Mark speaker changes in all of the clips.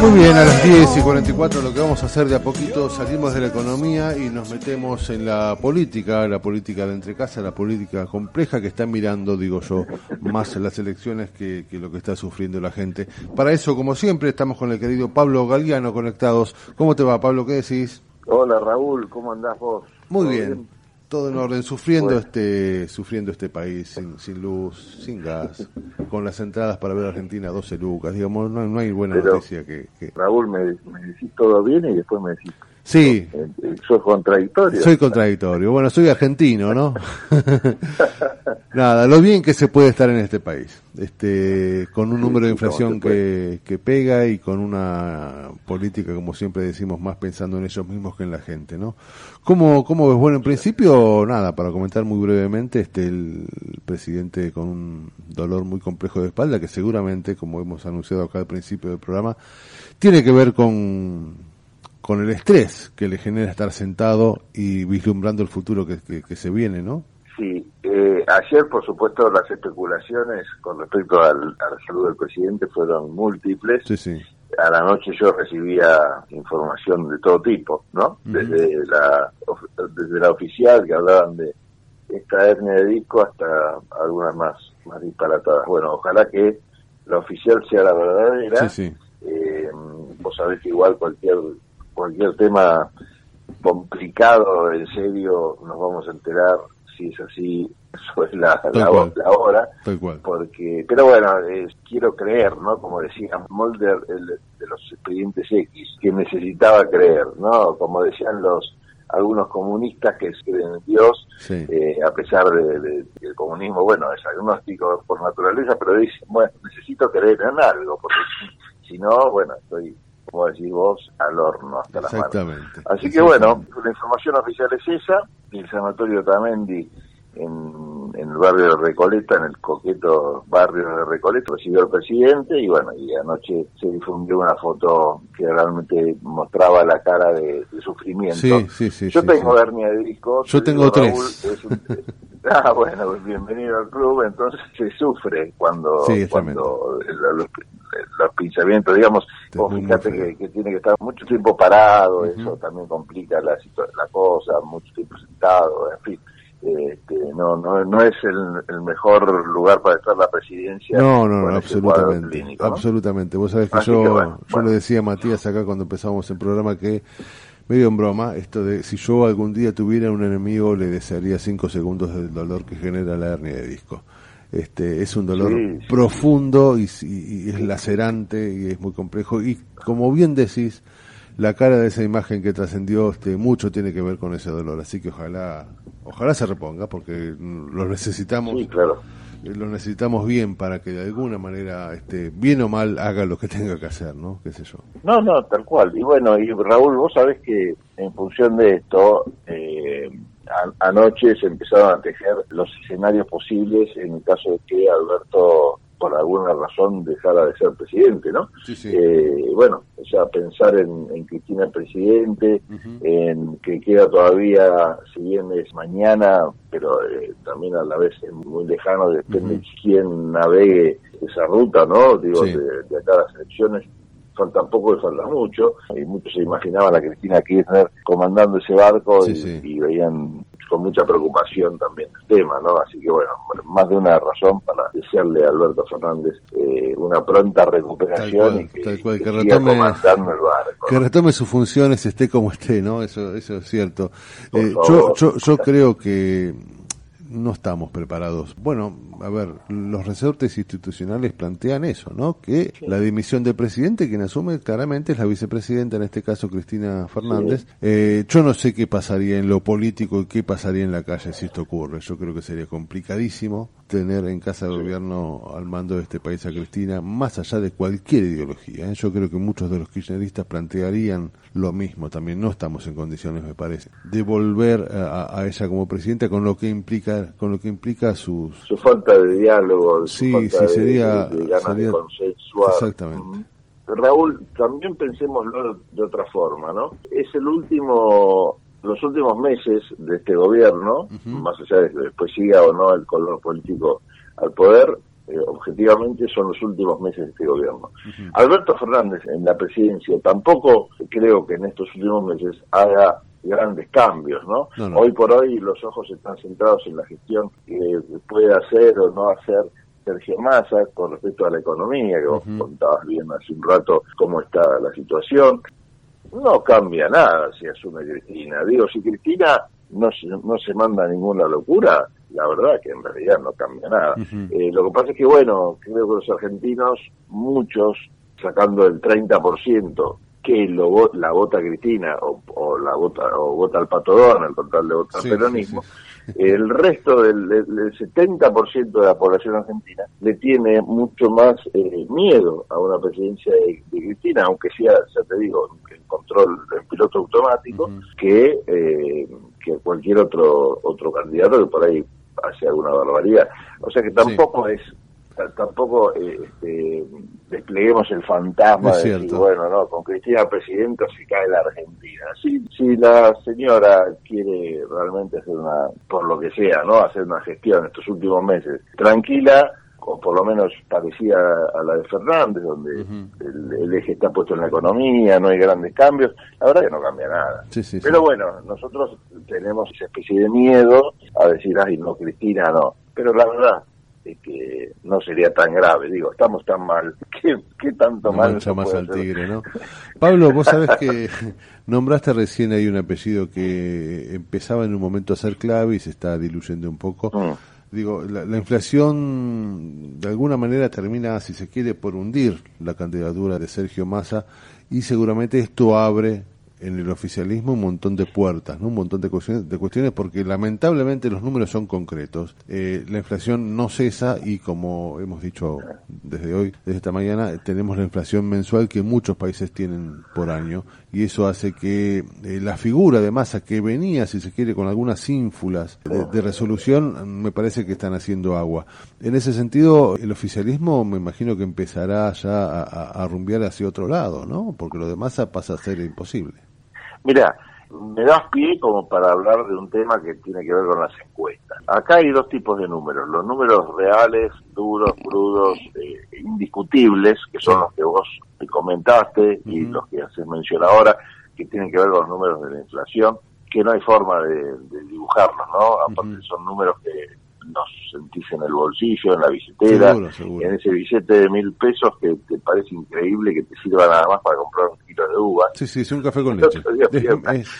Speaker 1: Muy bien, a las 10 y 44 lo que vamos a hacer de a poquito, salimos de la economía y nos metemos en la política, la política de entre casa, la política compleja que está mirando, digo yo, más las elecciones que, que lo que está sufriendo la gente. Para eso, como siempre, estamos con el querido Pablo Galiano conectados. ¿Cómo te va, Pablo? ¿Qué decís?
Speaker 2: Hola, Raúl, ¿cómo andás vos?
Speaker 1: Muy bien todo en orden, sufriendo este sufriendo este país sin, sin luz, sin gas, con las entradas para ver a Argentina 12 lucas, digamos, no, no hay buena noticia que,
Speaker 2: Raúl, me, me decís todo bien y después me decís
Speaker 1: Sí.
Speaker 2: Soy contradictorio.
Speaker 1: Soy contradictorio. Bueno, soy argentino, ¿no? Nada, lo bien que se puede estar en este país. Este, con un número de inflación que, que pega y con una política, como siempre decimos, más pensando en ellos mismos que en la gente, ¿no? ¿Cómo, cómo ves? Bueno, en principio, nada, para comentar muy brevemente, este, el presidente con un dolor muy complejo de espalda, que seguramente, como hemos anunciado acá al principio del programa, tiene que ver con con el estrés que le genera estar sentado y vislumbrando el futuro que, que, se viene, ¿no?
Speaker 2: Sí, eh, ayer por supuesto las especulaciones con respecto al, a la salud del presidente fueron múltiples.
Speaker 1: Sí, sí.
Speaker 2: A la noche yo recibía información de todo tipo, ¿no? Desde la desde la oficial que hablaban de esta hernia de disco hasta algunas más más disparatadas. Bueno, ojalá que la oficial sea la verdadera.
Speaker 1: Sí, sí.
Speaker 2: Eh, vos sabés que igual cualquier cualquier tema complicado, en serio, nos vamos a enterar si es así, es la, la, hora. Porque, pero bueno, quiero creer, ¿no? Como decía Mulder el, de los expedientes X, que necesitaba creer, ¿no? Como decían los algunos comunistas que creen en Dios, eh, a pesar de, de, el comunismo, bueno, es agnóstico por naturaleza, pero dicen, bueno, necesito creer en algo, porque si, si no, bueno, estoy como decís vos, al horno hasta la mano. Así que bueno, la información oficial es esa, el sanatorio Tamendi en, en, el barrio de Recoleta, en el coqueto barrio de Recoleta, recibió al presidente y bueno, y anoche se difundió una foto que realmente mostraba la cara de, sufrimiento.
Speaker 1: Sí, sí,
Speaker 2: Yo tengo hernia de disco.
Speaker 1: Yo tengo tres.
Speaker 2: ah, bueno, bienvenido al club, entonces se sufre cuando, cuando los pinzamientos, digamos, vos fíjate que, tiene que estar mucho tiempo parado, eso también complica la, la cosa, mucho tiempo sentado, en fin. Este, no, no, no es el, mejor lugar para estar la presidencia.
Speaker 1: No, no, no absolutamente. Absolutamente. Vos sabés que yo, yo le decía a Matías acá cuando empezamos el programa que medio en broma, esto de si yo algún día tuviera un enemigo le desearía cinco segundos del dolor que genera la hernia de disco. Este, es un dolor profundo y, es lacerante y es muy complejo. Y como bien decís, la cara de esa imagen que trascendió este, mucho tiene que ver con ese dolor. Así que ojalá, ojalá se reponga porque lo necesitamos.
Speaker 2: claro.
Speaker 1: Eh, lo necesitamos bien para que de alguna manera, este, bien o mal, haga lo que tenga que hacer, ¿no? ¿Qué sé yo?
Speaker 2: No, no, tal cual. Y bueno, y Raúl, vos sabés que en función de esto, eh, anoche se empezaron a tejer los escenarios posibles en el caso de que Alberto por alguna razón dejara de ser presidente, ¿no?
Speaker 1: Sí, sí.
Speaker 2: Eh, bueno, o sea, pensar en, en Cristina presidente, en que queda todavía, si bien es mañana, pero eh, también a la vez es muy lejano, depende de quién navegue esa ruta, ¿no? Digo, de, de acá a las elecciones, falta poco y falta mucho, y muchos se imaginaban a Cristina Kirchner comandando ese barco y, veían con mucha preocupación también el tema, ¿no? Así que bueno, más de una razón para desearle a Alberto Fernández eh, una pronta recuperación y que, retome, el barco.
Speaker 1: Que retome sus funciones, esté como esté, ¿no? Eso, eso es cierto. Eh, yo, yo, yo creo que no estamos preparados. Bueno, a ver, los resortes institucionales plantean eso, ¿no? Que la dimisión del presidente, quien asume claramente es la vicepresidenta, en este caso Cristina Fernández. Eh, yo no sé qué pasaría en lo político y qué pasaría en la calle si esto ocurre. Yo creo que sería complicadísimo tener en casa de gobierno al mando de este país a Cristina, más allá de cualquier ideología. ¿eh? Yo creo que muchos de los kirchneristas plantearían lo mismo también. No estamos en condiciones, me parece, de volver a, ella como presidenta con lo que implica, con lo que implica sus...
Speaker 2: Su falta de diálogo,
Speaker 1: sí,
Speaker 2: su
Speaker 1: sí, sería,
Speaker 2: de, de consensuar.
Speaker 1: Exactamente.
Speaker 2: Raúl, también pensémoslo de otra forma, ¿no? Es el último los últimos meses de este gobierno, más allá de que después siga o no el color político al poder, eh, objetivamente son los últimos meses de este gobierno. Alberto Fernández en la presidencia tampoco creo que en estos últimos meses haga grandes cambios, ¿no? Hoy por hoy los ojos están centrados en la gestión que puede hacer o no hacer Sergio Massa con respecto a la economía, que vos contabas bien hace un rato cómo está la situación. No cambia nada si asume Cristina. Digo, si Cristina no se, no se manda ninguna locura, la verdad que en realidad no cambia nada. Eh, lo que pasa es que, bueno, creo que los argentinos, muchos, sacando el 30%, que lo, la vota Cristina o, la vota o vota al Patodón, el total de vota al peronismo, el resto del, del 70% de la población argentina le tiene mucho más eh, miedo a una presidencia de, Cristina, aunque sea, ya te digo, el control del piloto automático, que, eh, que cualquier otro otro candidato que por ahí hace alguna barbaridad. O sea que tampoco es tampoco eh, este, despleguemos el fantasma de decir, bueno, no, con Cristina Presidenta se cae la Argentina. Si, si la señora quiere realmente hacer una, por lo que sea, ¿no? Hacer una gestión estos últimos meses tranquila, o por lo menos parecida a la de Fernández, donde el, eje está puesto en la economía, no hay grandes cambios, la verdad que no cambia nada. Pero bueno, nosotros tenemos esa especie de miedo a decir, ay, no, Cristina, no. Pero la verdad, que no sería tan grave. Digo, estamos tan mal. ¿Qué, tanto mal?
Speaker 1: Mucho más al tigre, ¿no? Pablo, vos sabés que nombraste recién ahí un apellido que empezaba en un momento a ser clave y se está diluyendo un poco. Mm. Digo, la, la, inflación de alguna manera termina, si se quiere, por hundir la candidatura de Sergio Massa y seguramente esto abre en el oficialismo un montón de puertas, ¿no? un montón de cuestiones, de cuestiones porque lamentablemente los números son concretos. Eh, la inflación no cesa y como hemos dicho desde hoy, desde esta mañana, tenemos la inflación mensual que muchos países tienen por año y eso hace que eh, la figura de masa que venía, si se quiere, con algunas ínfulas de, resolución, me parece que están haciendo agua. En ese sentido, el oficialismo me imagino que empezará ya a, a, a rumbear hacia otro lado, ¿no? Porque lo de masa pasa a ser imposible.
Speaker 2: Mira, me das pie como para hablar de un tema que tiene que ver con las encuestas. Acá hay dos tipos de números, los números reales, duros, crudos, eh, indiscutibles, que son los que vos te comentaste y los que haces mención ahora, que tienen que ver con los números de la inflación, que no hay forma de, dibujarlos, ¿no? Aparte son números que nos sentís en el bolsillo, en la billetera, en ese billete de mil pesos que te parece increíble que te sirva nada más para comprar un kilo de uva.
Speaker 1: Sí, sí, es un café con leche.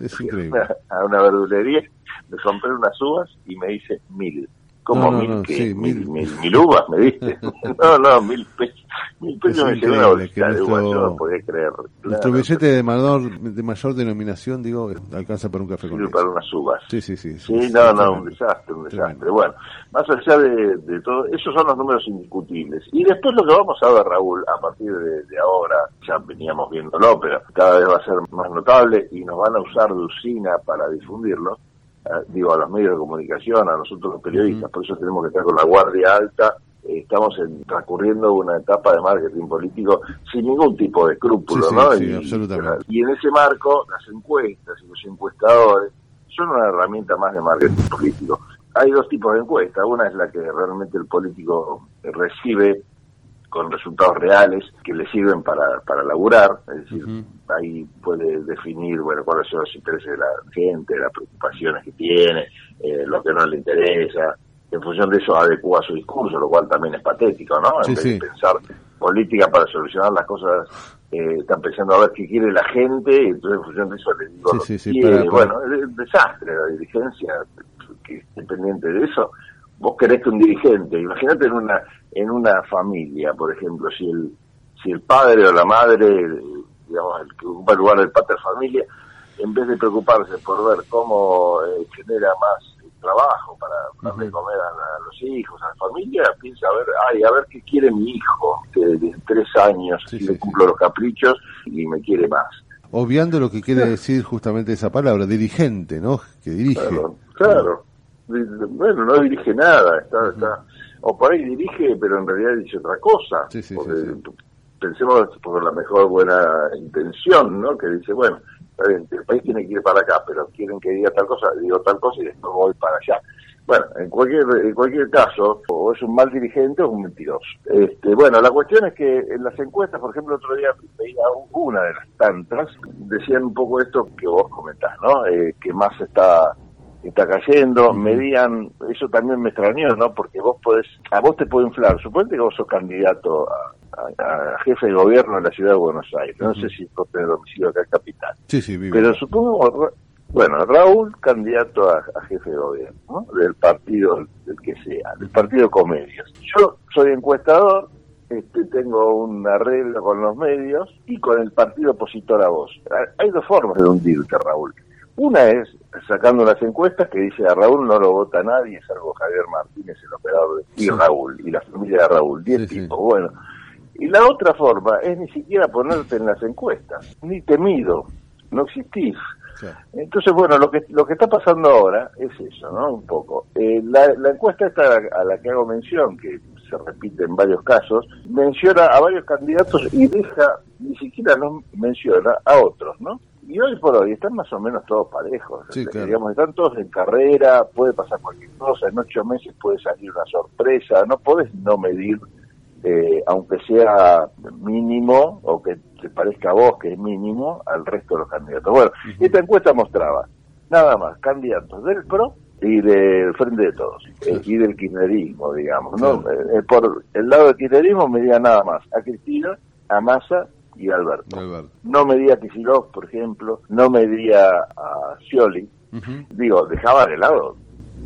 Speaker 1: Es, increíble.
Speaker 2: A una verdulería, me compré unas uvas y me dice mil. ¿Cómo mil, que, mil, mil, mil, uvas me diste? no, no, mil pesos. Mil pesos me una bolsita de uvas, yo no podía creer.
Speaker 1: Nuestro billete de mayor, de mayor denominación, digo, alcanza para un café con
Speaker 2: para unas uvas.
Speaker 1: Sí, sí, sí.
Speaker 2: Sí, no, no, un desastre, un desastre. Bueno, más allá de, de, todo, esos son los números indiscutibles. Y después lo que vamos a ver, Raúl, a partir de, de ahora, ya veníamos viéndolo, pero cada vez va a ser más notable y nos van a usar de usina para difundirlo digo, a los medios de comunicación, a nosotros los periodistas, por eso tenemos que estar con la guardia alta. Eh, estamos en, transcurriendo una etapa de marketing político sin ningún tipo de escrúpulo, ¿no?
Speaker 1: y, absolutamente.
Speaker 2: y en ese marco, las encuestas y los encuestadores son una herramienta más de marketing político. Hay dos tipos de encuestas. Una es la que realmente el político recibe con resultados reales que le sirven para, para laburar, es decir, ahí puede definir bueno cuáles son los intereses de la gente, las preocupaciones que tiene, eh, lo que no le interesa, en función de eso adecua su discurso, lo cual también es patético, ¿no? En vez de pensar política para solucionar las cosas, eh, están pensando a ver qué quiere la gente, y entonces en función de eso le digo lo Bueno, es un desastre la dirigencia, que es dependiente de eso. Vos querés que un dirigente, imagínate en una en una familia, por ejemplo, si el si el padre o la madre, digamos, el que ocupa el lugar del pater familia, en vez de preocuparse por ver cómo eh, genera más trabajo para darle comer a, los hijos, a la familia, piensa a ver, ay, a ver qué quiere mi hijo, que de tres años si le cumplo los caprichos y me quiere más.
Speaker 1: Obviando lo que quiere decir justamente esa palabra, dirigente, ¿no? Que dirige.
Speaker 2: Claro, Bueno, no dirige nada, está, está o por ahí dirige, pero en realidad dice otra cosa. pensemos por la mejor buena intención, ¿no? Que dice, bueno, el país tiene que ir para acá, pero quieren que diga tal cosa, digo tal cosa y después voy para allá. Bueno, en cualquier en cualquier caso, o es un mal dirigente o un mentiroso. Este, bueno, la cuestión es que en las encuestas, por ejemplo, otro día veía una de las tantas, decían un poco esto que vos comentás, ¿no? Eh, que más está está cayendo, medían, eso también me extrañó, ¿no? Porque vos podés, a vos te puede inflar, suponete que vos sos candidato a, jefe de gobierno en la ciudad de Buenos Aires, no sé si vos tenés domicilio acá en Capital.
Speaker 1: Sí, sí,
Speaker 2: Pero supongo, bueno, Raúl candidato a, jefe de gobierno, ¿no? Del partido, del que sea, del partido Comedios. Yo soy encuestador, este, tengo un arreglo con los medios y con el partido opositor a vos. Hay dos formas de hundirte, Raúl. Una es sacando las encuestas que dice a Raúl no lo vota nadie, salvo Javier Martínez, el operador, y Raúl, y la familia de Raúl, diez tipos, bueno. Y la otra forma es ni siquiera ponerte en las encuestas, ni temido, no existís. Entonces, bueno, lo que lo que está pasando ahora es eso, ¿no? Un poco. Eh, la, encuesta esta a la que hago mención, que se repite en varios casos, menciona a varios candidatos y deja, ni siquiera no menciona a otros, ¿no? Y hoy por hoy están más o menos todos parejos. Digamos, están todos en carrera, puede pasar cualquier cosa, en ocho meses puede salir una sorpresa, no podés no medir, eh, aunque sea mínimo, o que te parezca a vos que es mínimo, al resto de los candidatos. Bueno, esta encuesta mostraba nada más candidatos del PRO y del Frente de Todos, eh, y del kirchnerismo, digamos. ¿no? Eh, por el lado del kirchnerismo medía nada más a Cristina, a Massa y Alberto. No medía a Kicillof, por ejemplo, no medía a Scioli. Digo, dejaba de lado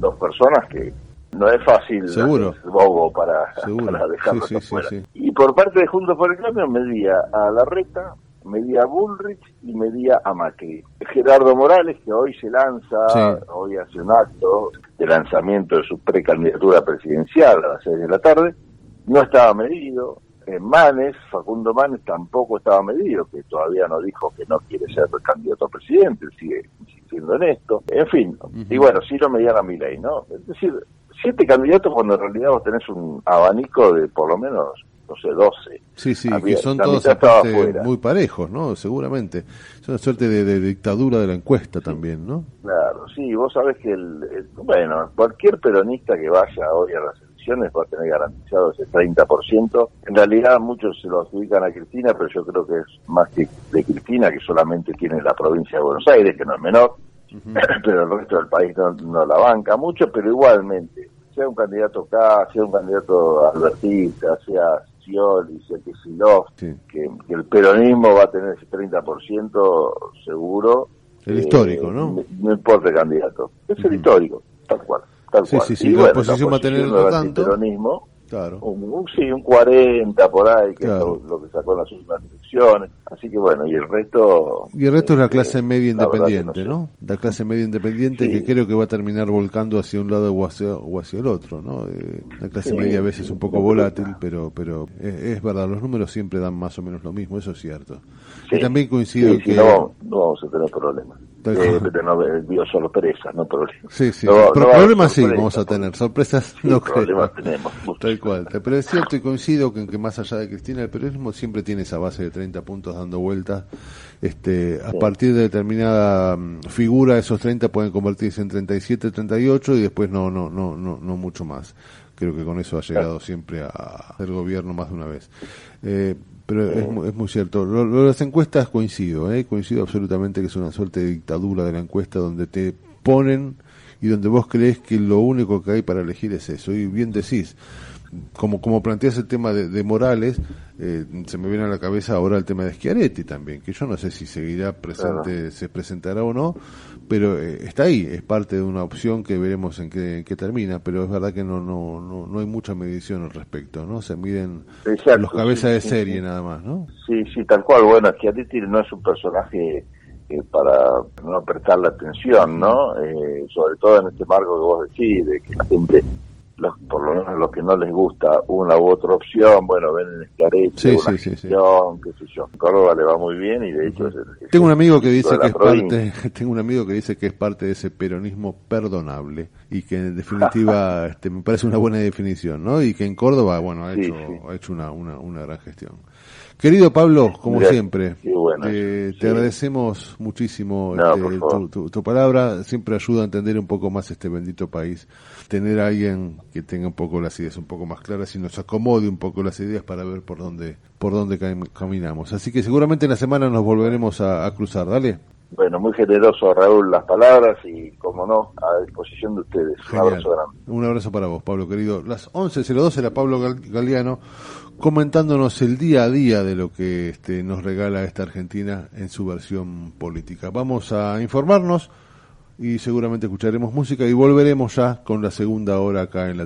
Speaker 2: dos personas que no es fácil
Speaker 1: Seguro.
Speaker 2: bobo para, para dejarlos y por parte de Juntos por el Cambio medía a Larreta, medía a Bullrich y medía a Macri. Gerardo Morales, que hoy se lanza, hoy hace un acto de lanzamiento de su precandidatura presidencial a las 6 de la tarde, no estaba medido, Manes, Facundo Manes tampoco estaba medido, que todavía no dijo que no quiere ser candidato a presidente, sigue insistiendo en esto. En fin, y bueno, sí lo medían a mi ley, ¿no? Es decir, siete candidatos cuando en realidad vos tenés un abanico de por lo menos no sé, 12.
Speaker 1: Sí, sí, que son todos muy parejos, ¿no? Seguramente. Es una suerte de, dictadura de la encuesta también, ¿no?
Speaker 2: Claro, sí, vos sabés que, el, bueno, cualquier peronista que vaya hoy a las va a tener garantizado ese 30%. En realidad muchos se lo adjudican a Cristina, pero yo creo que es más que de Cristina, que solamente tiene la provincia de Buenos Aires, que no es menor, pero el resto del país no, la banca mucho, pero igualmente, sea un candidato K, sea un candidato albertista, sea Scioli, sea Kicillof, que, que el peronismo va a tener ese 30% seguro.
Speaker 1: El histórico, ¿no?
Speaker 2: Eh, no importa el candidato, es el histórico, tal cual
Speaker 1: sí, Sí, sí, la oposición va a tener tanto.
Speaker 2: Peronismo, claro. Un, sí, un 40 por ahí, que es lo, que sacó en las últimas elecciones. Así que bueno, y el resto.
Speaker 1: Y el resto es la clase media independiente, no, La clase media independiente que creo que va a terminar volcando hacia un lado o hacia, o hacia el otro, ¿no? Eh, la clase media a veces es un poco volátil, pero pero es, verdad, los números siempre dan más o menos lo mismo, eso es cierto. y también coincido que.
Speaker 2: No, no vamos a tener problemas. Eh, pero no sorpresas, no problemas.
Speaker 1: Sí, sí. problemas sí vamos a tener, sorpresas no creo.
Speaker 2: Problemas tenemos.
Speaker 1: Tal cual. Pero es cierto y coincido que, que más allá de Cristina, el periodismo siempre tiene esa base de 30 puntos dando vueltas. Este, a partir de determinada mm, figura, esos 30 pueden convertirse en 37, 38 y después no, no, no, no, no mucho más. Creo que con eso ha llegado siempre a ser gobierno más de una vez. Eh, pero es, es, muy cierto. Lo, de las encuestas coincido, ¿eh? coincido absolutamente que es una suerte de dictadura de la encuesta donde te ponen y donde vos crees que lo único que hay para elegir es eso. Y bien decís, como, como planteas el tema de, Morales, eh, se me viene a la cabeza ahora el tema de Schiaretti también, que yo no sé si seguirá presente, se presentará o no, pero eh, está ahí, es parte de una opción que veremos en qué, termina, pero es verdad que no, no, no, no hay mucha medición al respecto, ¿no? Se miden los cabezas de serie nada más, ¿no?
Speaker 2: Sí, sí, tal cual. Bueno, Schiaretti no es un personaje eh, para no prestar la atención, ¿no? Eh, sobre todo en este marco que vos decís, de que la gente por lo menos los que no les gusta una u otra opción, bueno, ven en Esclarete, una sí, sí, qué sé yo. Córdoba le va muy bien y de hecho
Speaker 1: Tengo un amigo que dice que es parte, tengo un amigo que dice que es parte de ese peronismo perdonable y que en definitiva este, me parece una buena definición, ¿no? Y que en Córdoba, bueno, ha hecho, ha hecho una, una, una gran gestión. Querido Pablo, como siempre, te agradecemos muchísimo este, tu, palabra, siempre ayuda a entender un poco más este bendito país, tener a alguien que tenga un poco las ideas un poco más claras y nos acomode un poco las ideas para ver por dónde, por dónde caminamos. Así que seguramente en la semana nos volveremos a, cruzar, dale.
Speaker 2: Bueno, muy generoso Raúl las palabras y, como no, a disposición de ustedes. Un abrazo grande.
Speaker 1: Un abrazo para vos, Pablo, querido. Las 11.02 era Pablo Galeano comentándonos el día a día de lo que este, nos regala esta Argentina en su versión política. Vamos a informarnos y seguramente escucharemos música y volveremos ya con la segunda hora acá en la